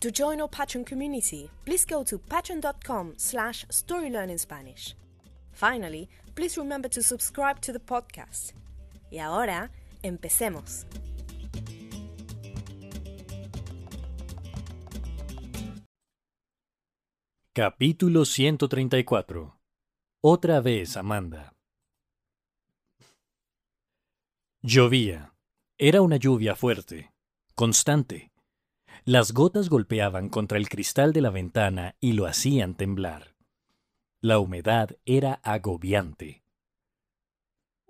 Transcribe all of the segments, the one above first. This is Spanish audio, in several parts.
To join our Patreon community, please go to patreon.com slash storylearningspanish. Finally, please remember to subscribe to the podcast. Y ahora, empecemos. Capítulo 134 Otra vez Amanda Llovía. Era una lluvia fuerte, constante. Las gotas golpeaban contra el cristal de la ventana y lo hacían temblar. La humedad era agobiante.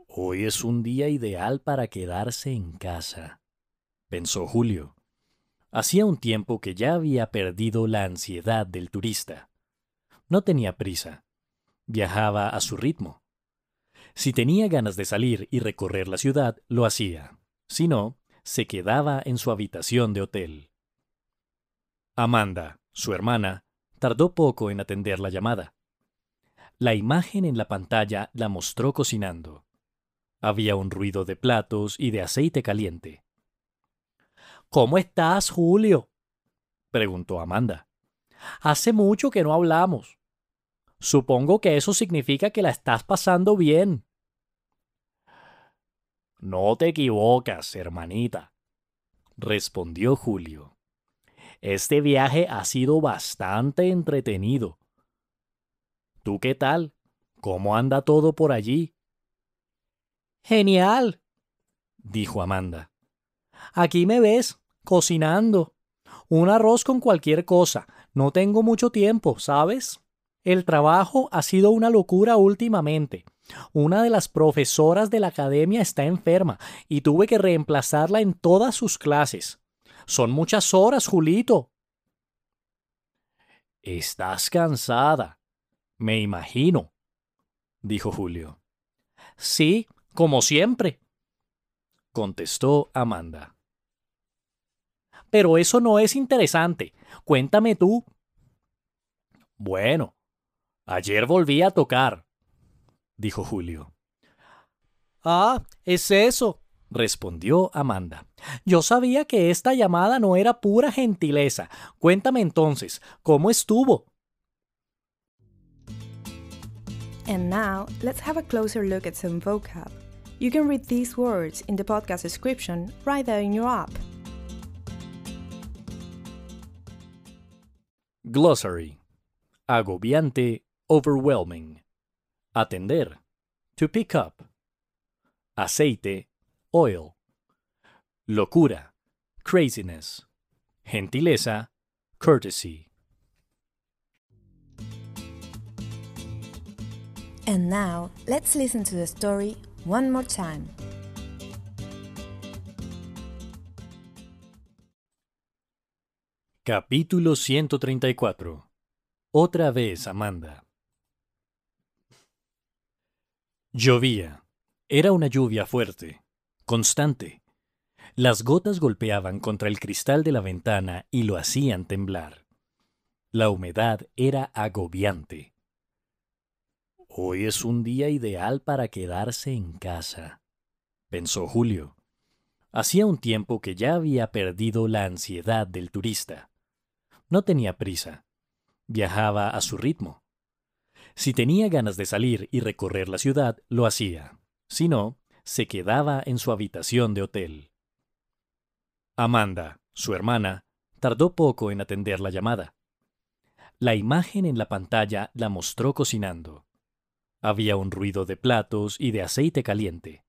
Hoy es un día ideal para quedarse en casa, pensó Julio. Hacía un tiempo que ya había perdido la ansiedad del turista. No tenía prisa. Viajaba a su ritmo. Si tenía ganas de salir y recorrer la ciudad, lo hacía. Si no, se quedaba en su habitación de hotel. Amanda, su hermana, tardó poco en atender la llamada. La imagen en la pantalla la mostró cocinando. Había un ruido de platos y de aceite caliente. ¿Cómo estás, Julio? preguntó Amanda. Hace mucho que no hablamos. Supongo que eso significa que la estás pasando bien. No te equivocas, hermanita, respondió Julio. Este viaje ha sido bastante entretenido. ¿Tú qué tal? ¿Cómo anda todo por allí? Genial, dijo Amanda. Aquí me ves, cocinando. Un arroz con cualquier cosa. No tengo mucho tiempo, ¿sabes? El trabajo ha sido una locura últimamente. Una de las profesoras de la academia está enferma y tuve que reemplazarla en todas sus clases. Son muchas horas, Julito. Estás cansada, me imagino, dijo Julio. Sí, como siempre, contestó Amanda. Pero eso no es interesante. Cuéntame tú. Bueno, ayer volví a tocar, dijo Julio. Ah, es eso, respondió Amanda. Yo sabía que esta llamada no era pura gentileza. Cuéntame entonces, ¿cómo estuvo? And now, let's have a closer look at some vocab. You can read these words in the podcast description right there in your app. Glossary. Agobiante, overwhelming. Atender. To pick up. Aceite, oil. Locura, craziness. Gentileza, courtesy. And now, let's listen to the story one more time. Capítulo 134 Otra vez Amanda Llovía. Era una lluvia fuerte, constante. Las gotas golpeaban contra el cristal de la ventana y lo hacían temblar. La humedad era agobiante. Hoy es un día ideal para quedarse en casa, pensó Julio. Hacía un tiempo que ya había perdido la ansiedad del turista. No tenía prisa. Viajaba a su ritmo. Si tenía ganas de salir y recorrer la ciudad, lo hacía. Si no, se quedaba en su habitación de hotel. Amanda, su hermana, tardó poco en atender la llamada. La imagen en la pantalla la mostró cocinando. Había un ruido de platos y de aceite caliente.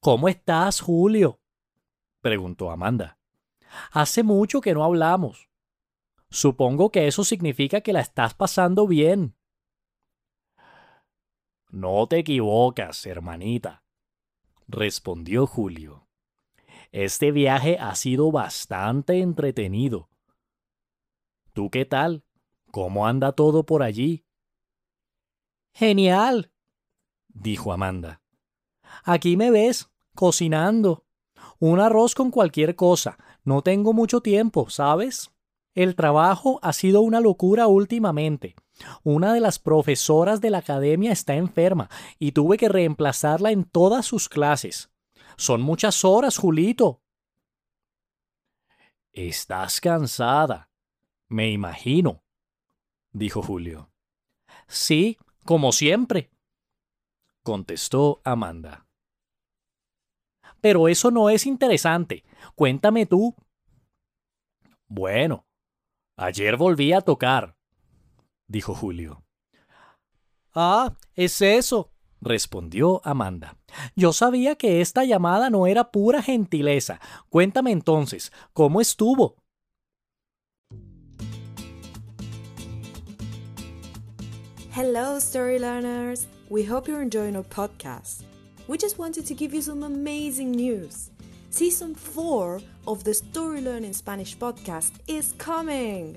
¿Cómo estás, Julio? preguntó Amanda. Hace mucho que no hablamos. Supongo que eso significa que la estás pasando bien. No te equivocas, hermanita, respondió Julio. Este viaje ha sido bastante entretenido. ¿Tú qué tal? ¿Cómo anda todo por allí? Genial, dijo Amanda. Aquí me ves, cocinando. Un arroz con cualquier cosa. No tengo mucho tiempo, ¿sabes? El trabajo ha sido una locura últimamente. Una de las profesoras de la academia está enferma y tuve que reemplazarla en todas sus clases. Son muchas horas, Julito. Estás cansada, me imagino, dijo Julio. Sí, como siempre, contestó Amanda. Pero eso no es interesante. Cuéntame tú. Bueno, ayer volví a tocar, dijo Julio. Ah, es eso, respondió Amanda. Yo sabía que esta llamada no era pura gentileza. Cuéntame entonces, ¿cómo estuvo? Hello, story learners! We hope you're enjoying our podcast. We just wanted to give you some amazing news. Season 4 of the Story Learning Spanish podcast is coming!